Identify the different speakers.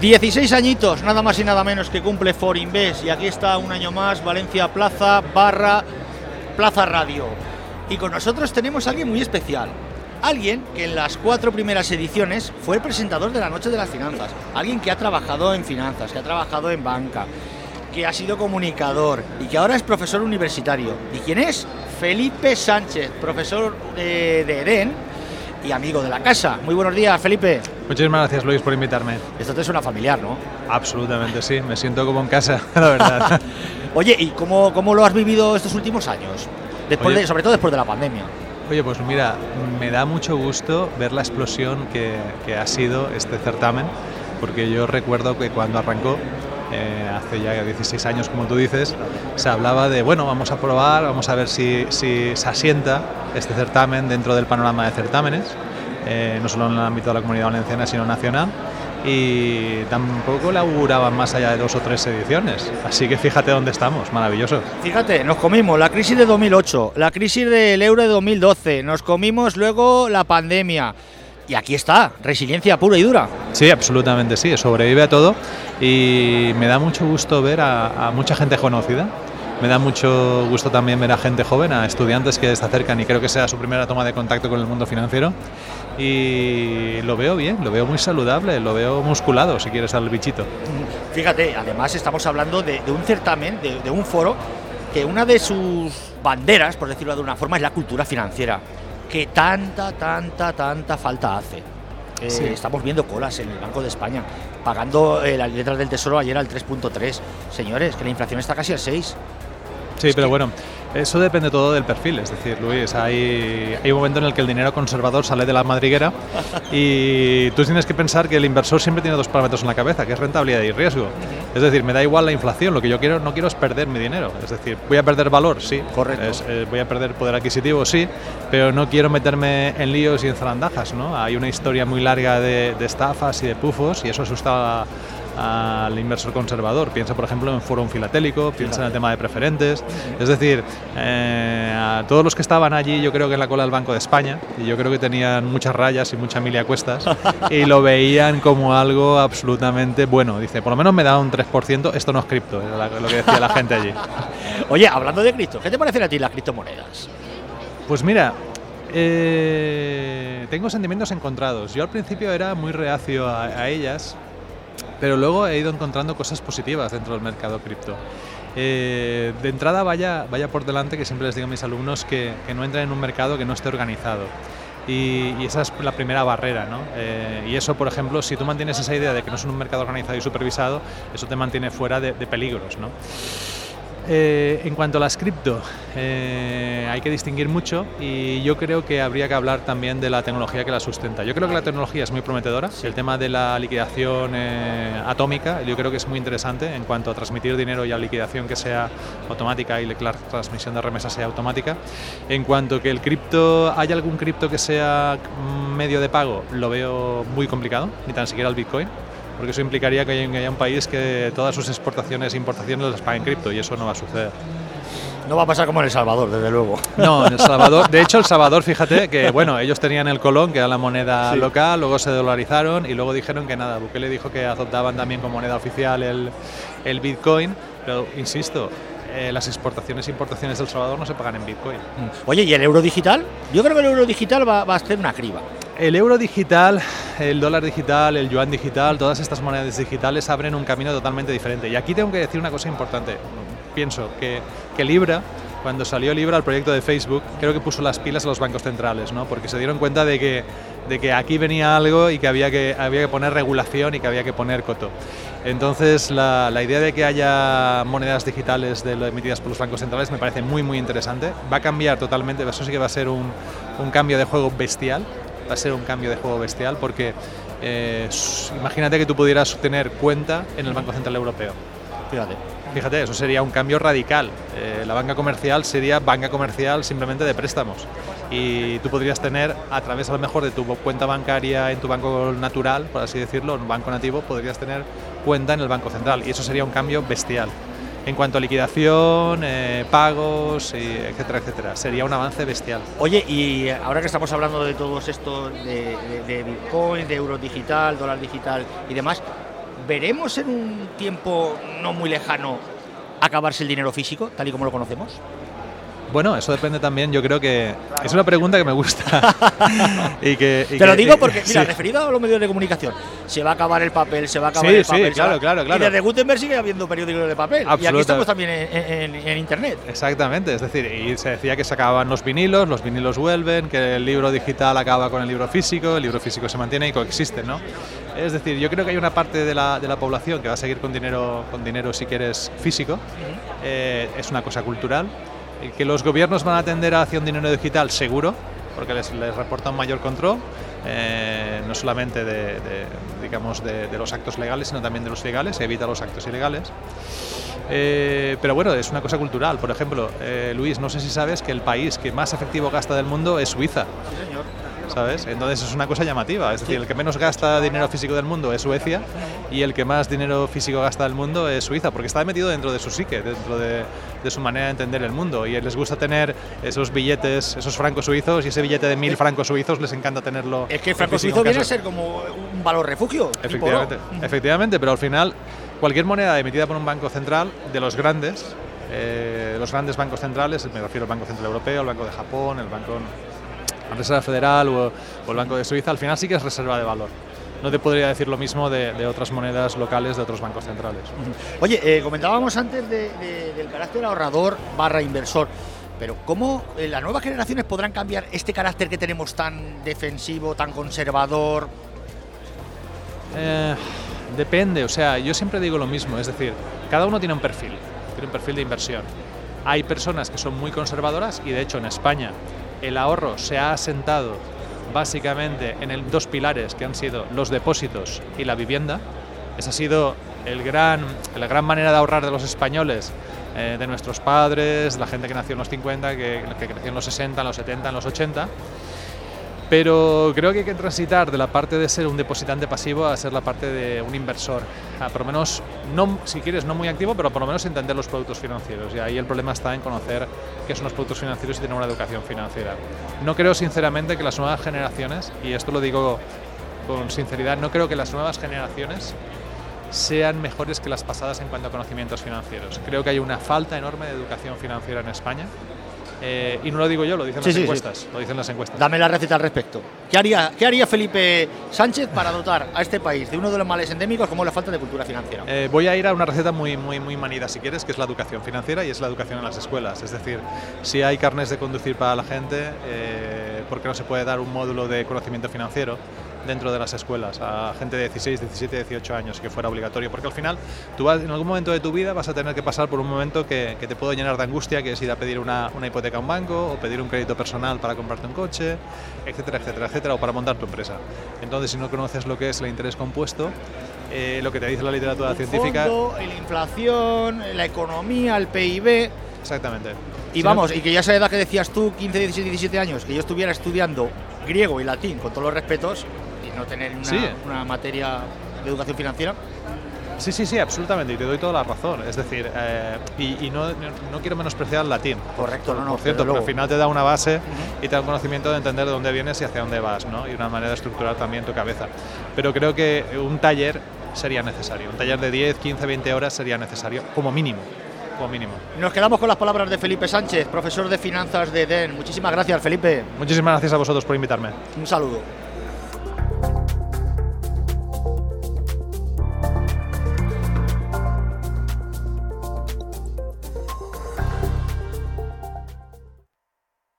Speaker 1: 16 añitos, nada más y nada menos que cumple Forinvest y aquí está un año más Valencia Plaza barra Plaza Radio. Y con nosotros tenemos a alguien muy especial. Alguien que en las cuatro primeras ediciones fue presentador de la Noche de las Finanzas. Alguien que ha trabajado en finanzas, que ha trabajado en banca, que ha sido comunicador y que ahora es profesor universitario. ¿Y quién es? Felipe Sánchez, profesor eh, de EDEN y amigo de la casa. Muy buenos días, Felipe.
Speaker 2: Muchísimas gracias, Luis, por invitarme.
Speaker 1: Esto te suena familiar, ¿no?
Speaker 2: Absolutamente, sí. Me siento como en casa, la verdad.
Speaker 1: Oye, ¿y cómo, cómo lo has vivido estos últimos años? Después
Speaker 2: Oye.
Speaker 1: de, sobre todo después de la pandemia.
Speaker 2: Oye, pues mira, me da mucho gusto ver la explosión que, que ha sido este certamen, porque yo recuerdo que cuando arrancó, eh, hace ya 16 años, como tú dices, se hablaba de, bueno, vamos a probar, vamos a ver si, se asienta este certamen dentro del panorama de certámenes, eh, no solo en el ámbito de la comunidad valenciana, sino nacional. Y tampoco le auguraban más allá de dos o tres ediciones. Así que fíjate dónde estamos, maravilloso.
Speaker 1: Fíjate, nos comimos la crisis de 2008, la crisis del euro de 2012, nos comimos luego la pandemia. Y aquí está, resiliencia pura y dura.
Speaker 2: Sí, absolutamente sí, sobrevive a todo y me da mucho gusto ver a, a, mucha gente conocida. Me da mucho gusto también ver a gente joven, a estudiantes que se acercan y creo que sea su primera toma de contacto con el mundo financiero. Y lo veo bien, lo veo muy saludable, lo veo musculado, si quieres, al bichito.
Speaker 1: Fíjate, además estamos hablando de, de un certamen, de, de un foro, que una de sus banderas, por decirlo de una forma, es la cultura financiera que tanta, tanta, tanta falta hace. Eh,
Speaker 2: Sí.
Speaker 1: Estamos viendo colas en el Banco de España, pagando eh, las letras del Tesoro ayer al 3.3. Señores, que la inflación está casi al 6.
Speaker 2: Sí,
Speaker 1: Es
Speaker 2: pero
Speaker 1: que-
Speaker 2: bueno, eso depende todo del perfil. Es decir, Luis, hay, hay un momento en el que el dinero conservador sale de la madriguera y tú tienes que pensar que el inversor siempre tiene dos parámetros en la cabeza, que es rentabilidad y riesgo. Es decir, me da igual la inflación, lo que yo quiero no quiero es perder mi dinero. Es decir, voy a perder valor, sí.
Speaker 1: Correcto.
Speaker 2: Es, eh, voy a perder poder adquisitivo, sí, pero no quiero meterme en líos y en zarandajas, ¿no? Hay una historia muy larga de, de estafas y de pufos y eso asusta a- al inversor conservador. Piensa, por ejemplo, en Forum Filatélico, piensa en el tema de preferentes. Es decir, eh, a todos los que estaban allí, yo creo que en la cola del Banco de España, y yo creo que tenían muchas rayas y mucha mili a cuestas, y lo veían como algo absolutamente bueno. Dice, por lo menos me da un 3%, esto no es cripto, la- lo que decía la gente allí.
Speaker 1: Oye, hablando de cripto, ¿qué te parecen a ti las criptomonedas?
Speaker 2: Pues mira, eh, tengo sentimientos encontrados. Yo al principio era muy reacio a, a ellas, pero luego he ido encontrando cosas positivas dentro del mercado cripto. Eh, de entrada vaya, vaya por delante que siempre les digo a mis alumnos que, que no entren en un mercado que no esté organizado. Y, y esa es la primera barrera, ¿no? Eh, y eso, por ejemplo, si tú mantienes esa idea de que no es un mercado organizado y supervisado, eso te mantiene fuera de, de peligros, ¿no? Eh, en cuanto a las cripto, eh, hay que distinguir mucho y yo creo que habría que hablar también de la tecnología que la sustenta. Yo creo que la tecnología es muy prometedora. El tema de la liquidación eh, atómica, yo creo que es muy interesante en cuanto a transmitir dinero y a liquidación que sea automática y la transmisión de remesas sea automática. En cuanto que el cripto, ¿hay algún cripto que sea medio de pago? Lo veo muy complicado, ni tan siquiera el Bitcoin porque eso implicaría que haya, que haya un país que todas sus exportaciones e importaciones las pague en cripto y eso no va a suceder.
Speaker 1: No va a pasar como en El Salvador, desde luego.
Speaker 2: No, en El Salvador, de hecho El Salvador, fíjate que bueno, ellos tenían el colón, que era la moneda
Speaker 1: Sí.
Speaker 2: local, luego se dolarizaron y luego dijeron que nada, Bukele dijo que adoptaban también como moneda oficial el, el Bitcoin, pero insisto, eh, las exportaciones e importaciones del Salvador no se pagan en Bitcoin.
Speaker 1: Oye, ¿y el euro digital? Yo creo que el euro digital va, va a ser una criba.
Speaker 2: El euro digital, el dólar digital, el yuan digital, todas estas monedas digitales abren un camino totalmente diferente. Y aquí tengo que decir una cosa importante. Pienso que, que Libra, cuando salió Libra al proyecto de Facebook, creo que puso las pilas a los bancos centrales, ¿no? porque se dieron cuenta de que, de que aquí venía algo y que había que, había que poner regulación y que había que poner coto. Entonces, la, la idea de que haya monedas digitales de emitidas por los bancos centrales me parece muy, muy interesante. Va a cambiar totalmente, eso sí que va a ser un, un cambio de juego bestial va a ser un cambio de juego bestial porque eh, imagínate que tú pudieras tener cuenta en el Banco Central Europeo.
Speaker 1: Fíjate.
Speaker 2: Fíjate, eso sería un cambio radical. Eh, la banca comercial sería banca comercial simplemente de préstamos. Y tú podrías tener, a través a lo mejor de tu cuenta bancaria en tu banco natural, por así decirlo, en un banco nativo, podrías tener cuenta en el Banco Central. Y eso sería un cambio bestial. En cuanto a liquidación, eh, pagos, y etcétera, etcétera. Sería un avance bestial.
Speaker 1: Oye, y ahora que estamos hablando de todos estos, de, de- de Bitcoin, de euro digital, dólar digital y demás, ¿veremos en un tiempo no muy lejano acabarse el dinero físico, tal y como lo conocemos?
Speaker 2: Bueno, eso depende también, yo creo que es una pregunta que me gusta. y que,
Speaker 1: Te lo digo porque, mira, referido a los medios de comunicación, se va a acabar el papel, se va a acabar el papel.
Speaker 2: Sí, claro, claro, claro.
Speaker 1: Y desde Gutenberg sigue habiendo periódicos de papel. Y aquí estamos también en, Internet.
Speaker 2: Exactamente, es decir, y se decía que se acababan los vinilos, los vinilos vuelven, que el libro digital acaba con el libro físico, el libro físico se mantiene y coexisten, ¿no? Es decir, yo creo que hay una parte de la, de la población que va a seguir con dinero, con dinero si quieres físico, eh, es una cosa cultural que los gobiernos van a tender hacia un dinero digital seguro, porque les, les reporta un mayor control, eh, no solamente de, digamos de, los actos legales, sino también de los ilegales, evita los actos ilegales. Eh, pero bueno, es una cosa cultural. Por ejemplo, eh, Luis, no sé si sabes que el país que más efectivo gasta del mundo es Suiza. ¿Sabes? Entonces es una cosa llamativa, es decir, el que menos gasta dinero físico del mundo es Suecia y el que más dinero físico gasta del mundo es Suiza, porque está metido dentro de su psique, dentro de, su manera de entender el mundo y les gusta tener esos billetes, esos francos suizos y ese billete de mil francos suizos les encanta tenerlo.
Speaker 1: Es que el franco suizo viene a ser como un valor refugio.
Speaker 2: Efectivamente, efectivamente, pero al final cualquier moneda emitida por un banco central de los grandes, eh, los grandes bancos centrales, me refiero al Banco Central Europeo, el Banco de Japón, el Banco la Reserva Federal o, el Banco de Suiza, al final sí que es reserva de valor no te podría decir lo mismo de, otras monedas locales de otros bancos centrales.
Speaker 1: Oye, eh, comentábamos antes del carácter ahorrador barra inversor, pero ¿cómo eh, las nuevas generaciones podrán cambiar este carácter que tenemos tan defensivo, tan conservador?
Speaker 2: Eh, depende, o sea, yo siempre digo lo mismo, es decir, cada uno tiene un perfil, tiene un perfil de inversión. Hay personas que son muy conservadoras y de hecho en España el ahorro se ha asentado básicamente en el, dos pilares que han sido los depósitos y la vivienda. Esa ha sido el gran, la gran manera de ahorrar de los españoles, eh, de nuestros padres, la gente que nació en los 50, que, creció en los 60, en los 70, en los 80 pero creo que hay que transitar de la parte de ser un depositante pasivo a ser la parte de un inversor. Ah, por lo menos, no, si quieres, no muy activo, pero por lo menos entender los productos financieros. Y ahí el problema está en conocer qué son los productos financieros y tener una educación financiera. No creo sinceramente que las nuevas generaciones, y esto lo digo con sinceridad, no creo que las nuevas generaciones sean mejores que las pasadas en cuanto a conocimientos financieros. Creo que hay una falta enorme de educación financiera en España eh, y no lo digo yo, lo dicen las encuestas. Lo dicen las encuestas.
Speaker 1: Dame la receta al respecto. ¿Qué haría, ¿Qué haría Felipe Sánchez para dotar a este país de uno de los males endémicos como la falta de cultura financiera?
Speaker 2: Eh, voy a ir a una receta muy, muy, muy manida, si quieres, que es la educación financiera y es la educación en las escuelas. Es decir, si hay carnes de conducir para la gente, eh, ¿por qué no se puede dar un módulo de conocimiento financiero? Dentro de las escuelas a gente de 16, 17, 18 años, que fuera obligatorio, porque al final tú vas, en algún momento de tu vida vas a tener que pasar por un momento que, te puede llenar de angustia, que es ir a pedir una, una, hipoteca a un banco o pedir un crédito personal para comprarte un coche, etcétera, etcétera, etcétera, o para montar tu empresa. Entonces, si no conoces lo que es el interés compuesto, eh, lo que te dice la literatura científica...
Speaker 1: la inflación, la economía, el PIB...
Speaker 2: Exactamente.
Speaker 1: Y vamos, y que ya esa edad que decías tú, 15, 16, 17 años, que yo estuviera estudiando griego y latín, con todos los respetos, no tener una, materia de educación financiera.
Speaker 2: Sí, sí, sí, absolutamente, y te doy toda la razón. Es decir, eh, y, no, no, quiero menospreciar el latín.
Speaker 1: Correcto, no, no.
Speaker 2: Por cierto, pero al final te da una base y te da un conocimiento de entender de dónde vienes y hacia dónde vas, ¿no? Y una manera de estructurar también tu cabeza. Pero creo que un taller sería necesario. Un taller de 10, 15, 20 horas sería necesario, como mínimo. Como mínimo.
Speaker 1: Nos quedamos con las palabras de Felipe Sánchez, profesor de finanzas de DEN. Muchísimas gracias, Felipe.
Speaker 2: Muchísimas gracias a vosotros por invitarme.
Speaker 1: Un saludo.